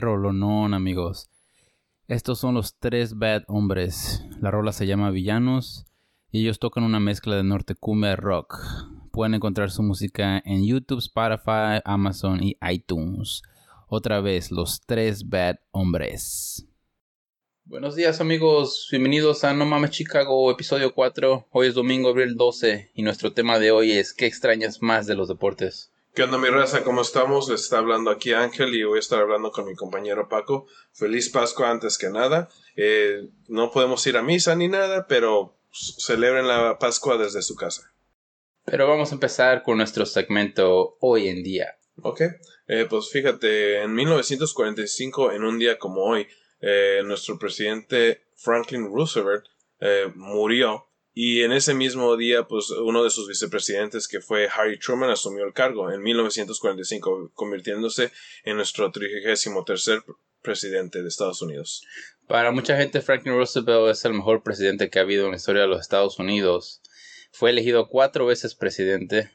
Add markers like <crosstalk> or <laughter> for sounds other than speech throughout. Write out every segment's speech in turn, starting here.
rolonón, amigos. Estos son los tres Bad Hombres. La rola se llama Villanos y ellos tocan una mezcla de norte cumbia rock. Pueden encontrar su música en YouTube, Spotify, Amazon y iTunes. Otra vez, los tres Bad Hombres. Buenos días amigos, bienvenidos a No Mames Chicago, episodio 4. Hoy es domingo, abril 12 y nuestro tema de hoy es ¿qué extrañas más de los deportes? ¿Qué onda mi raza? ¿Cómo estamos? Les está hablando aquí Ángel y voy a estar hablando con mi compañero Paco. Feliz Pascua antes que nada. Eh, no podemos ir a misa ni nada, pero celebren la Pascua desde su casa. Pero vamos a empezar con nuestro segmento hoy en día. Ok, eh, pues fíjate, en 1945, en un día como hoy, eh, nuestro presidente Franklin Roosevelt murió y en ese mismo día, pues uno de sus vicepresidentes, que fue Harry Truman, asumió el cargo en 1945, convirtiéndose en nuestro 33 presidente de Estados Unidos. Para mucha gente, Franklin Roosevelt es el mejor presidente que ha habido en la historia de los Estados Unidos. Fue elegido cuatro veces presidente,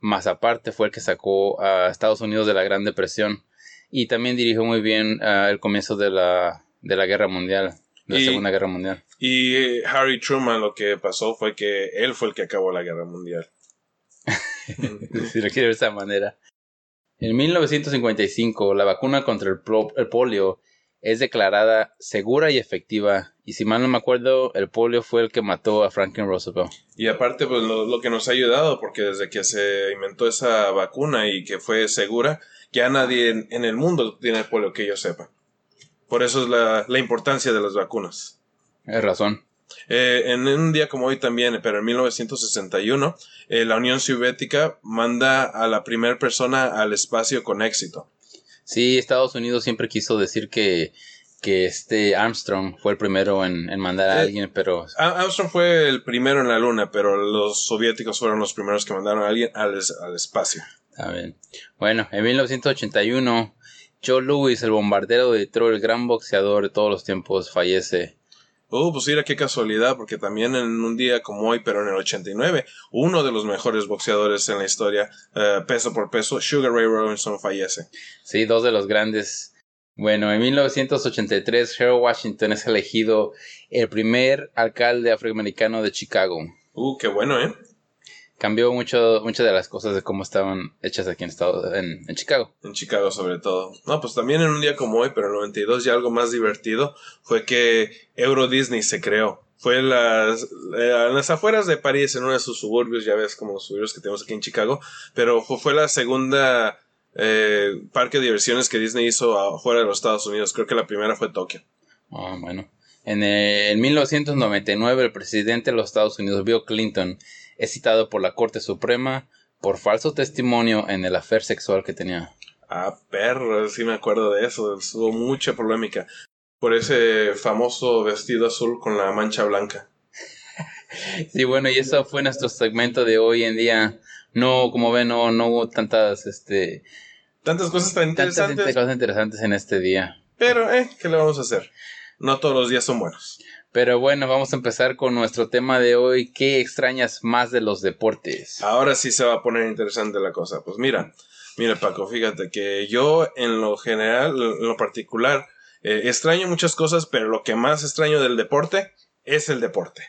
más aparte fue el que sacó a Estados Unidos de la Gran Depresión y también dirigió muy bien ah, el comienzo de la, de la Guerra Mundial la Segunda Guerra Mundial. Y eh, Harry Truman lo que pasó fue que él fue el que acabó la Guerra Mundial. <laughs> si lo quiere de esa manera. En 1955, la vacuna contra el, polio es declarada segura y efectiva. Y si mal no me acuerdo, el polio fue el que mató a Franklin Roosevelt. Y aparte, pues lo, que nos ha ayudado, porque desde que se inventó esa vacuna y que fue segura, ya nadie en, en el mundo tiene polio que yo sepa. Por eso es la, la importancia de las vacunas. Es razón. Eh, en un día como hoy también, pero en 1961, eh, la Unión Soviética manda a la primera persona al espacio con éxito. Sí, Estados Unidos siempre quiso decir que, que este Armstrong fue el primero en, mandar a eh, alguien, pero... Armstrong fue el primero en la luna, pero los soviéticos fueron los primeros que mandaron a alguien al, al espacio. Está bien. Bueno, en 1981 Joe Louis, el bombardero de Detroit, el gran boxeador de todos los tiempos, fallece. Oh, pues mira qué casualidad, porque también en un día como hoy, pero en el 89, uno de los mejores boxeadores en la historia, eh, peso por peso, Sugar Ray Robinson fallece. Sí, dos de los grandes. Bueno, en 1983, Harold Washington es elegido el primer alcalde afroamericano de Chicago. Uh, qué bueno, ¿eh? Cambió mucho muchas de las cosas de cómo estaban hechas aquí en, Estado, en, Chicago. En Chicago sobre todo. No, pues también en un día como hoy, pero en el 92 ya algo más divertido fue que Euro Disney se creó. Fue en las, eh, en las afueras de París, en uno de sus suburbios, ya ves como los suburbios que tenemos aquí en Chicago, pero fue, la segunda eh, parque de diversiones que Disney hizo afuera de los Estados Unidos. Creo que la primera fue Tokio. Ah, bueno. En, el, en 1999 el presidente de los Estados Unidos, Bill Clinton, es citado por la Corte Suprema por falso testimonio en el afer sexual que tenía. Ah, perro, sí me acuerdo de eso. Hubo mucha polémica por ese famoso vestido azul con la mancha blanca. <laughs> sí, bueno, y eso fue nuestro segmento de hoy en día. No, como ven, no, no hubo tantas, este... Tantas cosas tan interesantes. Tantas cosas interesantes en este día. Pero, eh, ¿qué le vamos a hacer? No todos los días son buenos. Pero bueno, vamos a empezar con nuestro tema de hoy. ¿Qué extrañas más de los deportes? Ahora sí se va a poner interesante la cosa. Pues mira, mira Paco, fíjate que yo en lo general, en lo particular, eh, extraño muchas cosas, pero lo que más extraño del deporte es el deporte.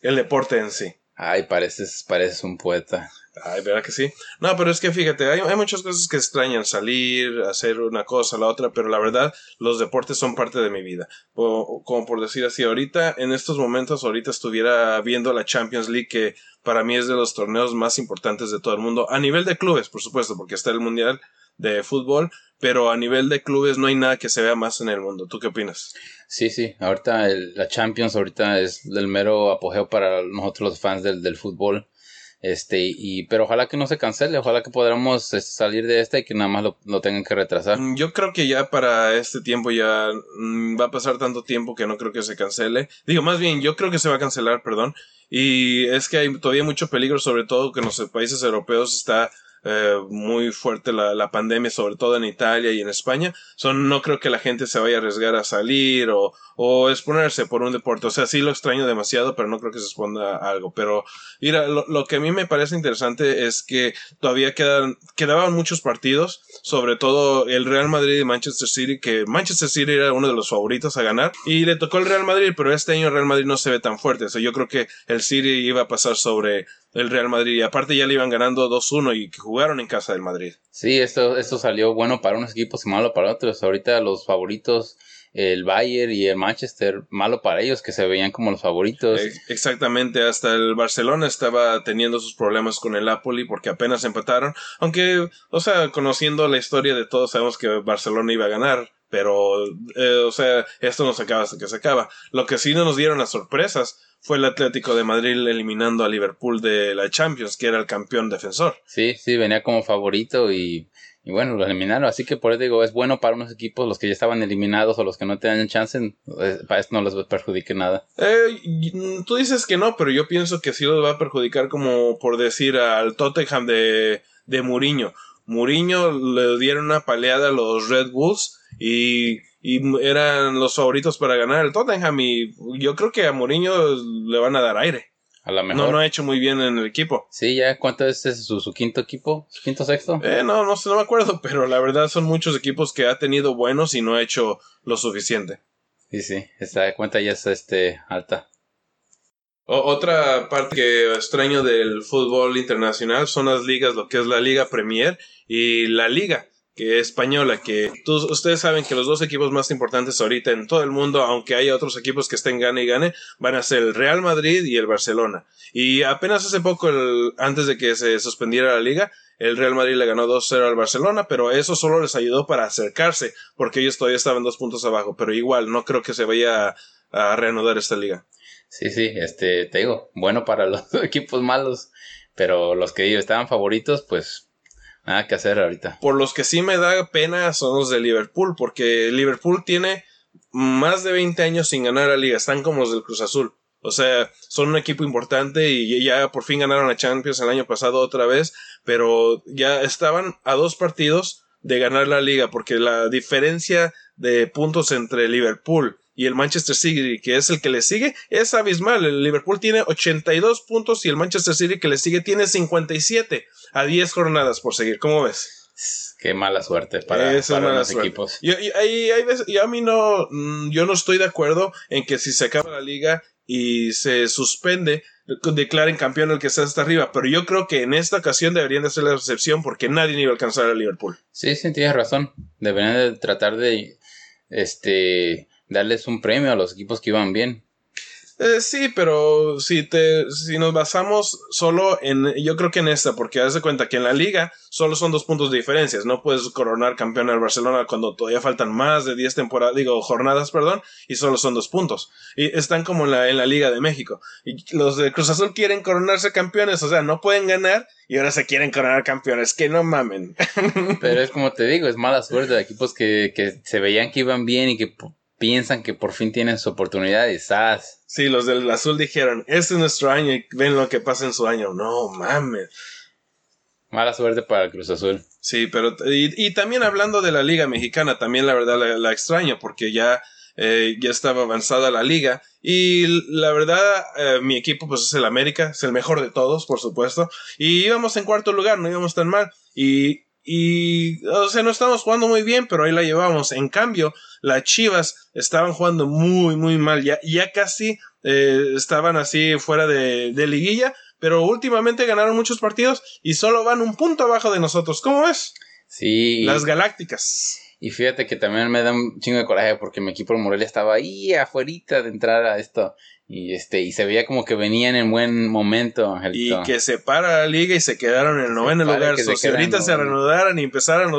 El deporte en sí. Ay, pareces, pareces un poeta. Ay, ¿verdad que sí? No, pero es que fíjate, hay, hay, muchas cosas que extrañan, salir, hacer una cosa, la otra, pero la verdad, los deportes son parte de mi vida. como por decir así, ahorita, en estos momentos, ahorita estuviera viendo la Champions League, que para mí es de los torneos más importantes de todo el mundo, a nivel de clubes, por supuesto, porque está el Mundial de Fútbol, pero a nivel de clubes no hay nada que se vea más en el mundo. ¿Tú qué opinas? Sí, sí, ahorita la Champions ahorita es el mero apogeo para nosotros los fans del, del fútbol este, y, pero ojalá que no se cancele, ojalá que podamos este, salir de este y que nada más lo, tengan que retrasar. Mm, yo creo que ya para este tiempo ya mm, va a pasar tanto tiempo que no creo que se cancele. Digo, más bien, yo creo que se va a cancelar, perdón. Y es que hay todavía mucho peligro, sobre todo que en los países europeos está eh, muy fuerte la, la, pandemia, sobre todo en Italia y en España. No creo que la gente se vaya a arriesgar a salir o, o exponerse por un deporte. O sea, sí lo extraño demasiado, pero no creo que se exponga a algo. Pero, mira, lo, lo que a mí me parece interesante es que todavía quedan, quedaban muchos partidos, sobre todo el Real Madrid y Manchester City, que Manchester City era uno de los favoritos a ganar, y le tocó el Real Madrid, pero este año el Real Madrid no se ve tan fuerte. O sea, yo creo que el City iba a pasar sobre el Real Madrid. Y aparte ya le iban ganando 2-1 y que jugaron en casa del Madrid. Sí, esto, esto salió bueno para unos equipos y malo para otros. Ahorita los favoritos, el Bayern y el Manchester, malo para ellos, que se veían como los favoritos. Exactamente, hasta el Barcelona estaba teniendo sus problemas con el Napoli porque apenas empataron. Aunque, o sea, conociendo la historia de todos, sabemos que Barcelona iba a ganar. Pero, eh, o sea, esto no se acaba hasta que se acaba. Lo que sí no nos dieron las sorpresas fue el Atlético de Madrid eliminando a Liverpool de la Champions, que era el campeón defensor. Sí, sí, venía como favorito y, y bueno, lo eliminaron. Así que por eso digo, es bueno para unos equipos, los que ya estaban eliminados o los que no tenían chance, eh, para esto no les perjudique nada. Eh, tú dices que no, pero yo pienso que sí los va a perjudicar como por decir al Tottenham de, de Mourinho. Mourinho le dieron una paleada a los Red Bulls y y eran los favoritos para ganar el Tottenham y yo creo que a Mourinho le van a dar aire. A la mejor. No, no ha hecho muy bien en el equipo. Sí, ya, ¿cuánto es su, su quinto equipo? ¿Su quinto sexto? Eh, no, no sé, no me acuerdo, <laughs> pero la verdad son muchos equipos que ha tenido buenos y no ha hecho lo suficiente. Sí, sí, esta cuenta ya es este, alta. otra parte que extraño del fútbol internacional son las ligas, lo que es la Liga Premier y la Liga que es española, que ustedes saben que los dos equipos más importantes ahorita en todo el mundo, aunque haya otros equipos que estén gane y gane, van a ser el Real Madrid y el Barcelona. Y apenas hace poco, antes de que se suspendiera la liga, el Real Madrid le ganó 2-0 al Barcelona, pero eso solo les ayudó para acercarse, porque ellos todavía estaban dos puntos abajo, pero igual no creo que se vaya a, a reanudar esta liga. Sí, sí, este, te digo, bueno para los <laughs> equipos malos, pero los que estaban favoritos, pues Nada que hacer ahorita. Por los que sí me da pena son los de Liverpool, porque Liverpool tiene más de 20 años sin ganar la liga, están como los del Cruz Azul. O sea, son un equipo importante y ya por fin ganaron la Champions el año pasado otra vez, pero ya estaban a dos partidos de ganar la liga, porque la diferencia de puntos entre Liverpool y el Manchester City, que es el que le sigue, es abismal. El Liverpool tiene 82 puntos y el Manchester City que le sigue tiene 57 a 10 jornadas por seguir. ¿Cómo ves? Qué mala suerte para, los equipos. Y, y, a mí no, mm, yo no estoy de acuerdo en que si se acaba la liga y se suspende, declaren campeón el que está hasta arriba. Pero yo creo que en esta ocasión deberían de hacer la excepción porque nadie iba a alcanzar a Liverpool. Sí, sí, tienes razón. Deberían de tratar de este darles un premio a los equipos que iban bien. Eh, sí, pero si te, si nos basamos solo en, yo creo que en esta, porque haz de cuenta que en la liga solo son dos puntos de diferencias, no puedes coronar campeón al Barcelona cuando todavía faltan más de 10 temporadas, digo, jornadas, perdón, y solo son dos puntos. Y están como en la, en la Liga de México. Y los de Cruz Azul quieren coronarse campeones, o sea, no pueden ganar y ahora se quieren coronar campeones, que no mamen. <laughs> Pero es como te digo, es mala suerte de equipos que, que se veían que iban bien y que piensan que por fin tienen su oportunidad y ¡zas! Sí, los del azul dijeron, este es nuestro año y ven lo que pasa en su año. No, mames. Mala suerte para el Cruz Azul. Sí, pero y, también hablando de la Liga Mexicana, también la verdad la, extraño porque ya, eh, ya estaba avanzada la liga y la verdad eh, mi equipo pues es el América, es el mejor de todos, por supuesto, y íbamos en cuarto lugar, no íbamos tan mal y y, o sea, no estábamos jugando muy bien, pero ahí la llevamos. En cambio, las Chivas estaban jugando muy, muy mal. Ya, ya casi eh, estaban así fuera de, de, liguilla, pero últimamente ganaron muchos partidos y solo van un punto abajo de nosotros. ¿Cómo ves? Sí. Las Galácticas. Y fíjate que también me da un chingo de coraje porque mi equipo de Morelia estaba ahí afuera de entrar a esto. Y este, y se veía como que venían en buen momento, Y que se para la liga y se quedaron en el noveno lugar. si ahorita se reanudaran y empezaran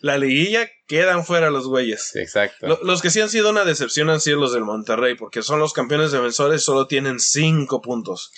la liguilla, quedan fuera los güeyes. Exacto. los que sí han sido una decepción han sido los del Monterrey, porque son los campeones defensores, solo tienen cinco puntos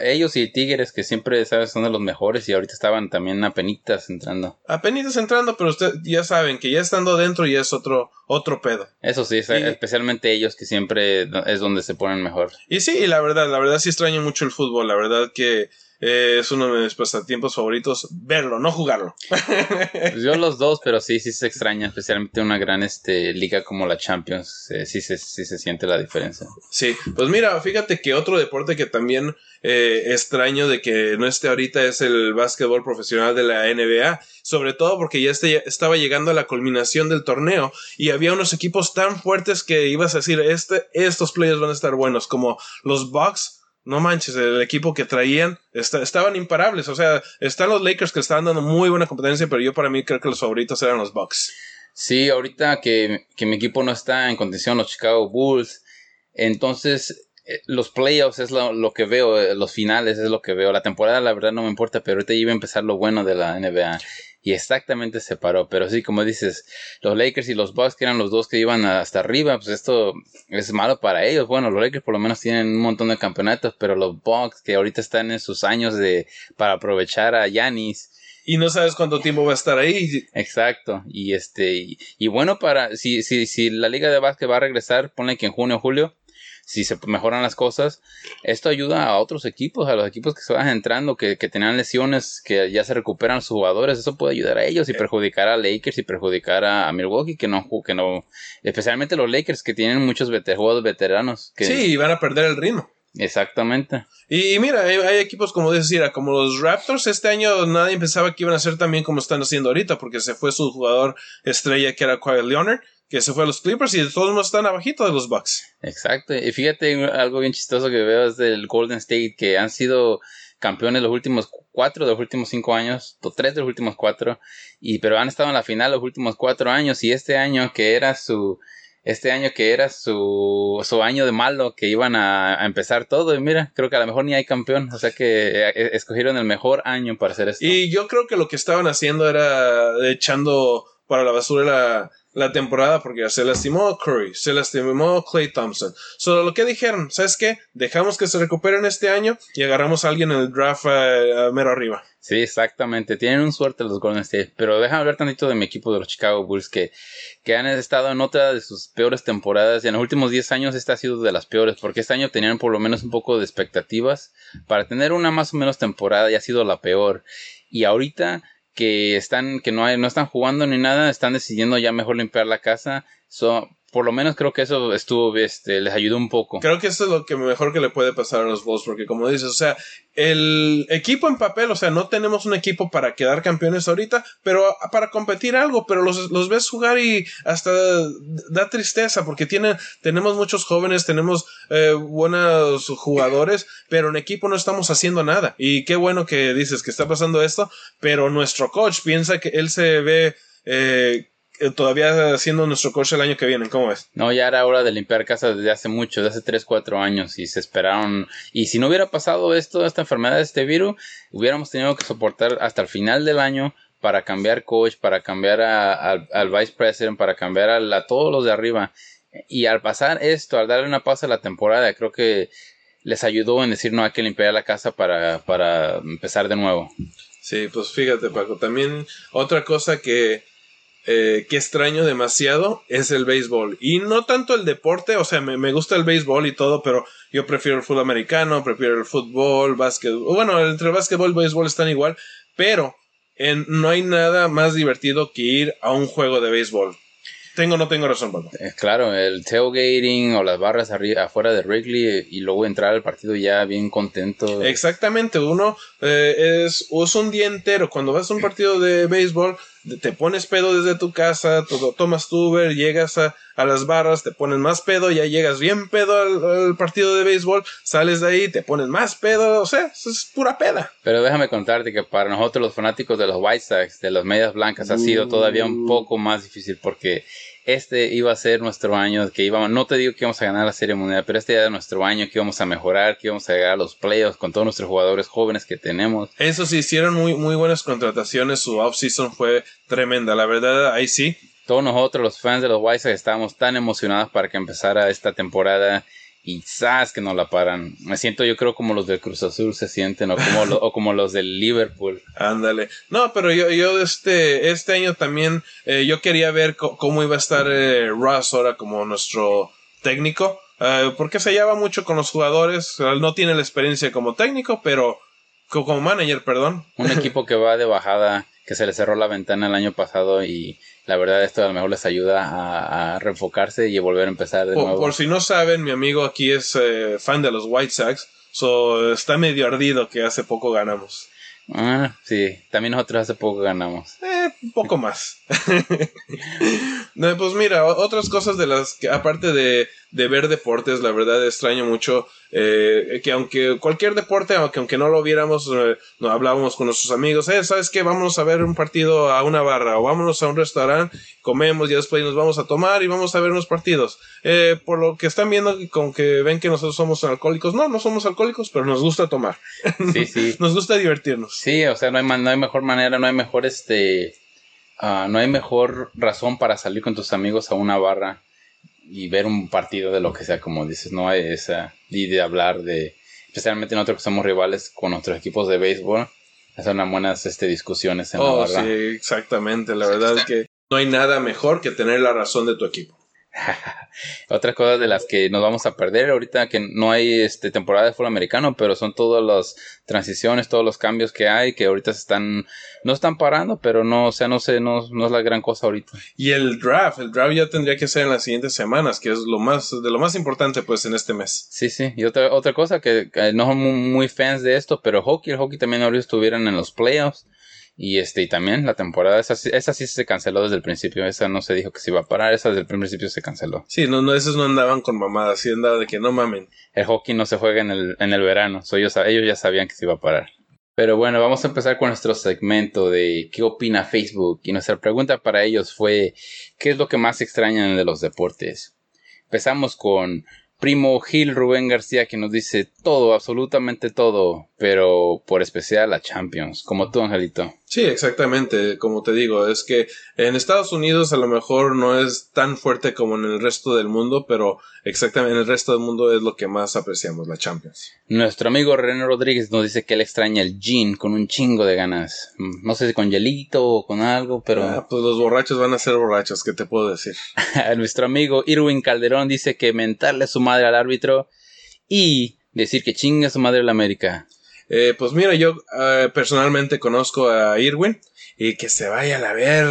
ellos y Tigres, que siempre, ¿sabes? Son de los mejores y ahorita estaban también apenitas entrando. Apenitas entrando, pero ustedes ya saben que ya estando dentro ya es otro, otro pedo. Eso sí, especialmente ellos que siempre es donde se ponen mejor. Y sí, y la verdad, la verdad sí extraño mucho el fútbol, la verdad que Eh, es uno de mis pasatiempos favoritos. Verlo, no jugarlo. Pues yo los dos, pero sí, sí se extraña. Especialmente una gran este, liga como la Champions. Eh, sí, se, sí se siente la diferencia. Sí, pues mira, fíjate que otro deporte que también eh, extraño de que no esté ahorita es el básquetbol profesional de la NBA, sobre todo porque ya este, estaba llegando a la culminación del torneo y había unos equipos tan fuertes que ibas a decir, este, estos players van a estar buenos, como los Bucks. No manches, el equipo que traían estaban imparables. O sea, están los Lakers que estaban dando muy buena competencia, pero yo para mí creo que los favoritos eran los Bucks. Sí, ahorita que, que mi equipo no está en condición, los Chicago Bulls, entonces eh, los playoffs es lo, que veo, eh, los finales es lo que veo. La temporada, la verdad, no me importa, pero ahorita iba a empezar lo bueno de la NBA. Y exactamente se paró. Pero sí, como dices, los Lakers y los Bucks, que eran los dos que iban hasta arriba, pues esto es malo para ellos. Bueno, los Lakers por lo menos tienen un montón de campeonatos, pero los Bucks, que ahorita están en sus años de para aprovechar a Yanis. Y no sabes cuánto tiempo va a estar ahí. Exacto. Y este, y, bueno, para, si, si, si la liga de básquet va a regresar, pone que en junio o julio, si se mejoran las cosas, esto ayuda a otros equipos, a los equipos que se van entrando, que, que tenían lesiones, que ya se recuperan sus jugadores, eso puede ayudar a ellos y perjudicar a Lakers y perjudicar a, Milwaukee, que no, que no, especialmente los Lakers que tienen muchos jugadores veteranos. Que, sí, van a perder el ritmo. Exactamente. Y, mira, hay, equipos como decir, como los Raptors, este año nadie pensaba que iban a ser también como están haciendo ahorita, porque se fue su jugador estrella que era Kyle Leonard, que se fue a los Clippers y de todos modos están abajito de los Bucks. Exacto. Y fíjate, algo bien chistoso que veo es del Golden State, que han sido campeones los últimos cuatro de los últimos cinco años, o tres de los últimos cuatro, y pero han estado en la final los últimos cuatro años, y este año que era su este año que era su, su año de malo, que iban a, empezar todo. Y mira, creo que a lo mejor ni hay campeón. O sea que eh, escogieron el mejor año para hacer esto. Y yo creo que lo que estaban haciendo era echando para la basura la, la temporada porque se lastimó Curry, se lastimó Clay Thompson. Solo lo que dijeron, ¿sabes qué? Dejamos que se recuperen este año y agarramos a alguien en el draft uh, mero arriba. Sí, exactamente. Tienen un suerte los Golden State. Pero déjame hablar tantito de mi equipo de los Chicago Bulls que, que han estado en otra de sus peores temporadas. Y en los últimos 10 años esta ha sido de las peores. Porque este año tenían por lo menos un poco de expectativas para tener una más o menos temporada y ha sido la peor. Y ahorita que están, que no hay, no están jugando ni nada, están decidiendo ya mejor limpiar la casa. So, por lo menos creo que eso estuvo, este, les ayudó un poco. Creo que eso es lo que mejor que le puede pasar a los Bulls, porque como dices, o sea, el equipo en papel, o sea, no tenemos un equipo para quedar campeones ahorita, pero para competir algo, pero los, los ves jugar y hasta da tristeza, porque tienen, tenemos muchos jóvenes, tenemos eh, buenos jugadores, pero en equipo no estamos haciendo nada. Y qué bueno que dices que está pasando esto, pero nuestro coach piensa que él se ve eh, todavía siendo nuestro coach el año que viene, ¿cómo ves? No, ya era hora de limpiar casa desde hace mucho, desde hace 3, 4 años y se esperaron. Y si no hubiera pasado esto, esta enfermedad, este virus, hubiéramos tenido que soportar hasta el final del año para cambiar coach, para cambiar al vice president, para cambiar a, todos los de arriba. Y al pasar esto, al darle una pausa a la temporada, creo que les ayudó en decir no hay que limpiar la casa para, para empezar de nuevo. Sí, pues fíjate Paco, también otra cosa que eh, que extraño demasiado es el béisbol. Y no tanto el deporte, o sea, me, gusta el béisbol y todo, pero yo prefiero el fútbol americano, prefiero el fútbol, básquet. Bueno, entre básquetbol y béisbol están igual, pero en, no hay nada más divertido que ir a un juego de béisbol. Tengo o no tengo razón, Paco. Eh, claro, el tailgating o las barras arriba, afuera de Wrigley y luego entrar al partido ya bien contento. Exactamente, uno eh, es, es un día entero. Cuando vas a un partido de béisbol, te pones pedo desde tu casa, todo, tomas tu Uber, llegas a, a, las barras, te pones más pedo, ya llegas bien pedo al, partido de béisbol, sales de ahí, te pones más pedo, o sea, es pura peda. Pero déjame contarte que para nosotros los fanáticos de los White Sox, de los Medias Blancas, ha sido todavía un poco más difícil porque este iba a ser nuestro año, que íbamos, no te digo que íbamos a ganar la Serie Mundial, pero este era nuestro año, que íbamos a mejorar, que íbamos a llegar a los playoffs con todos nuestros jugadores jóvenes que tenemos. Eso sí, hicieron muy, muy buenas contrataciones, su offseason fue tremenda, la verdad, ahí sí. Todos nosotros, los fans de los White Sox, estábamos tan emocionados para que empezara esta temporada y sabes que no la paran. Me siento yo creo como los del Cruz Azul se sienten o como, o como los del Liverpool. <laughs> Ándale. No, pero yo, yo este, este año también eh, yo quería ver cómo iba a estar eh, Ross ahora como nuestro técnico. Eh, porque se lleva mucho con los jugadores. No tiene la experiencia como técnico, pero como manager, perdón. Un equipo que va de bajada, que se le cerró la ventana el año pasado y la verdad esto a lo mejor les ayuda a, a reenfocarse y a volver a empezar de Por, nuevo. por si no saben, mi amigo aquí es eh, fan de los White Sox, so está medio ardido que hace poco ganamos. Ah, sí, también nosotros hace poco ganamos. Eh, un poco más. <laughs> No, pues mira, otras cosas de las que, aparte de, de ver deportes, la verdad extraño mucho eh, que aunque cualquier deporte, aunque, aunque no lo viéramos, eh, no hablábamos con nuestros amigos, eh, ¿sabes qué? Vamos a ver un partido a una barra o vámonos a un restaurante, comemos y después nos vamos a tomar y vamos a ver unos partidos. Eh, por lo que están viendo, con que ven que nosotros somos alcohólicos, no, no somos alcohólicos, pero nos gusta tomar. Sí, sí. <laughs> Nos gusta divertirnos. Sí, o sea, no hay, man- no hay mejor manera, no hay mejor este, ah, no hay mejor razón para salir con tus amigos a una barra y ver un partido de lo que sea, como dices, no hay esa, y de hablar de, especialmente nosotros que somos rivales con nuestros equipos de béisbol, hacer unas buenas este, discusiones en la Oh, barra. sí, exactamente. La verdad es que no hay nada mejor que tener la razón de tu equipo. <laughs> Otras cosas de las que nos vamos a perder ahorita que no hay este temporada de fútbol americano, pero son todas las transiciones, todos los cambios que hay que ahorita se están no están parando, pero no, o sea, no sé, no, no es la gran cosa ahorita. Y el draft, el draft ya tendría que ser en las siguientes semanas, que es lo más, de lo más importante pues en este mes. Sí, sí. Y otra otra cosa que, no son muy, muy fans de esto, pero hockey, el hockey también ahorita estuvieran en los playoffs. Y este, y también la temporada, esa, sí- esa sí se canceló desde el principio, esa no se dijo que se iba a parar, esa desde el principio se canceló. Sí, no, no, esos no andaban con mamadas, sí andaban de que no mamen. El hockey no se juega en el, en el verano, so ellos, ellos ya sabían que se iba a parar. Pero bueno, vamos a empezar con nuestro segmento de qué opina Facebook. Y nuestra pregunta para ellos fue, ¿qué es lo que más extrañan de los deportes? Empezamos con Primo Gil Rubén García que nos dice todo, absolutamente todo, pero por especial la Champions, como tú, Angelito. Sí, exactamente, como te digo, es que en Estados Unidos a lo mejor no es tan fuerte como en el resto del mundo, pero exactamente en el resto del mundo es lo que más apreciamos, la Champions. Nuestro amigo René Rodríguez nos dice que él extraña el gin con un chingo de ganas. Mm, No sé si con hielito o con algo, pero... Ah, pues los borrachos van a ser borrachos, ¿qué te puedo decir? <laughs> Nuestro amigo Irwin Calderón dice que mentarle su madre al árbitro y decir que chinga su madre la América. Eh, pues mira, yo eh, personalmente conozco a Irwin y que se vaya a la ver.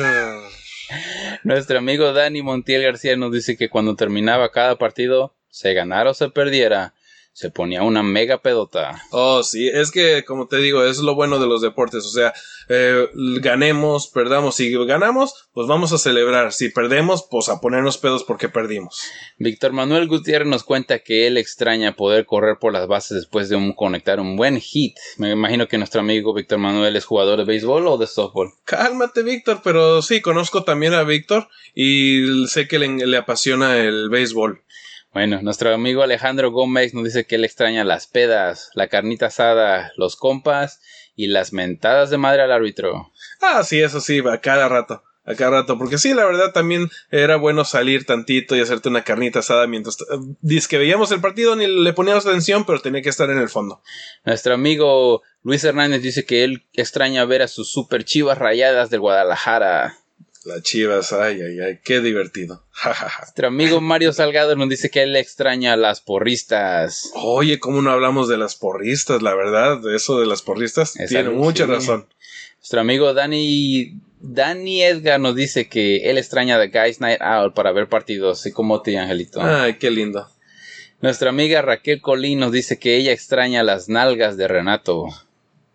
Nuestro amigo Dani Montiel García nos dice que cuando terminaba cada partido, se ganara o se perdiera, se ponía una mega pedota. Oh, sí, es que como te digo, es lo bueno de los deportes, o sea, eh, ganemos, perdamos, si ganamos, pues vamos a celebrar, si perdemos, pues a ponernos pedos porque perdimos. Víctor Manuel Gutiérrez nos cuenta que él extraña poder correr por las bases después de un, conectar un buen hit. Me imagino que nuestro amigo Víctor Manuel es jugador de béisbol o de softball. Cálmate, Víctor, pero sí, conozco también a Víctor y sé que le, le apasiona el béisbol. Bueno, nuestro amigo Alejandro Gómez nos dice que él extraña las pedas, la carnita asada, los compas y las mentadas de madre al árbitro. Ah, sí, eso sí, a cada rato. A cada rato, porque sí, la verdad también era bueno salir tantito y hacerte una carnita asada mientras eh, dice que veíamos el partido ni le poníamos atención, pero tenía que estar en el fondo. Nuestro amigo Luis Hernández dice que él extraña ver a sus super chivas rayadas del Guadalajara. Las chivas, ay, ay, ay, qué divertido. <laughs> Nuestro amigo Mario Salgado nos dice que él extraña a las porristas. Oye, ¿cómo no hablamos de las porristas? La verdad, de eso de las porristas Es tiene algo, mucha sí. razón. Nuestro amigo Dani, Dani Edgar nos dice que él extraña The Guys Night Out para ver partidos, así como ti, Angelito. Ay, qué lindo. Nuestra amiga Raquel Colín nos dice que ella extraña las nalgas de Renato.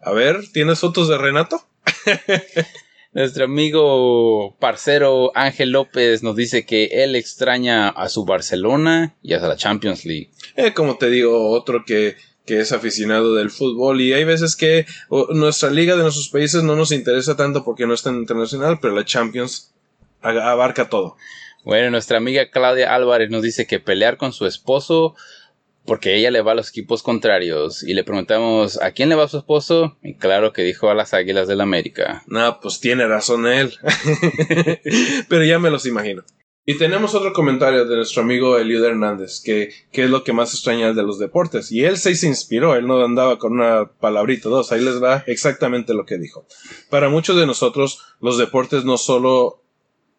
A ver, ¿tienes fotos de Renato? <laughs> Nuestro amigo parcero Ángel López nos dice que él extraña a su Barcelona y a la Champions League. Eh, como te digo, otro que, que es aficionado del fútbol y hay veces que nuestra liga de nuestros países no nos interesa tanto porque no es tan internacional, pero la Champions abarca todo. Bueno, nuestra amiga Claudia Álvarez nos dice que pelear con su esposo porque ella le va a los equipos contrarios. Y le preguntamos, ¿a quién le va su esposo? Y claro que dijo a las Águilas del América. No, pues tiene razón él. <laughs> Pero ya me los imagino. Y tenemos otro comentario de nuestro amigo Eliud Hernández, que, que es lo que más extraña de los deportes. Y él se inspiró, él no andaba con una palabrita dos, ahí les va exactamente lo que dijo. Para muchos de nosotros, los deportes no solo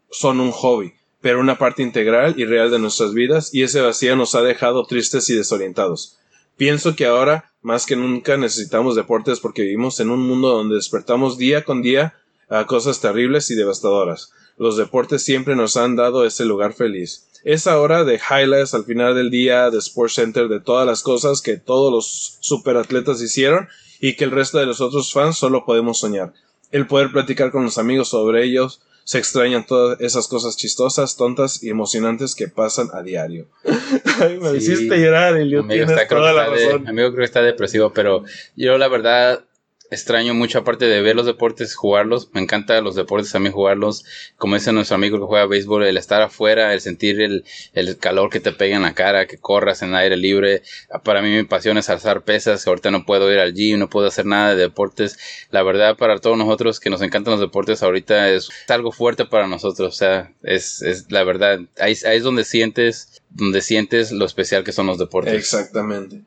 son un hobby, pero una parte integral y real de nuestras vidas, y ese vacío nos ha dejado tristes y desorientados. Pienso que ahora, más que nunca, necesitamos deportes porque vivimos en un mundo donde despertamos día con día a cosas terribles y devastadoras. Los deportes siempre nos han dado ese lugar feliz. Esa hora de highlights al final del día de Sports Center de todas las cosas que todos los superatletas hicieron y que el resto de los otros fans solo podemos soñar. El poder platicar con los amigos sobre ellos, se extrañan todas esas cosas chistosas, tontas y emocionantes que pasan a diario. <laughs> Ay, me hiciste llorar, Elio. Tienes toda la razón. amigo creo que está depresivo, pero yo la verdad extraño mucho, aparte de ver los deportes, jugarlos. Me encanta los deportes también jugarlos. Como dice nuestro amigo que juega béisbol, el estar afuera, el sentir el, el calor que te pega en la cara, que corras en aire libre. Para mí mi pasión es alzar pesas. Ahorita no puedo ir al gym, no puedo hacer nada de deportes. La verdad, para todos nosotros que nos encantan los deportes, ahorita es algo fuerte para nosotros. O sea, es, es la verdad. Ahí, ahí es donde sientes, donde sientes lo especial que son los deportes. Exactamente.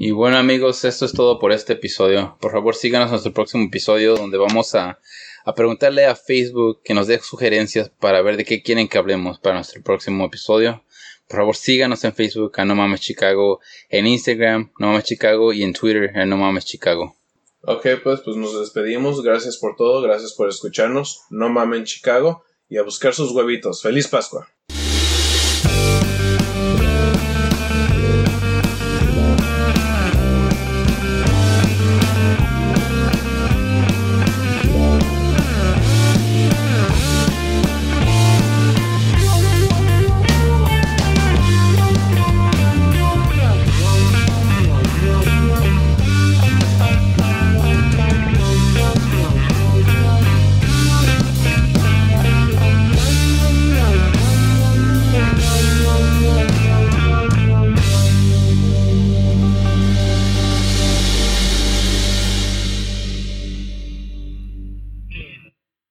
Y bueno amigos, esto es todo por este episodio. Por favor síganos en nuestro próximo episodio donde vamos a, a preguntarle a Facebook que nos dé sugerencias para ver de qué quieren que hablemos para nuestro próximo episodio. Por favor síganos en Facebook a No Mames Chicago, en Instagram No Mames Chicago y en Twitter a No Mames Chicago. Ok, pues, pues nos despedimos. Gracias por todo, gracias por escucharnos. No mames Chicago y a buscar sus huevitos. ¡Feliz Pascua!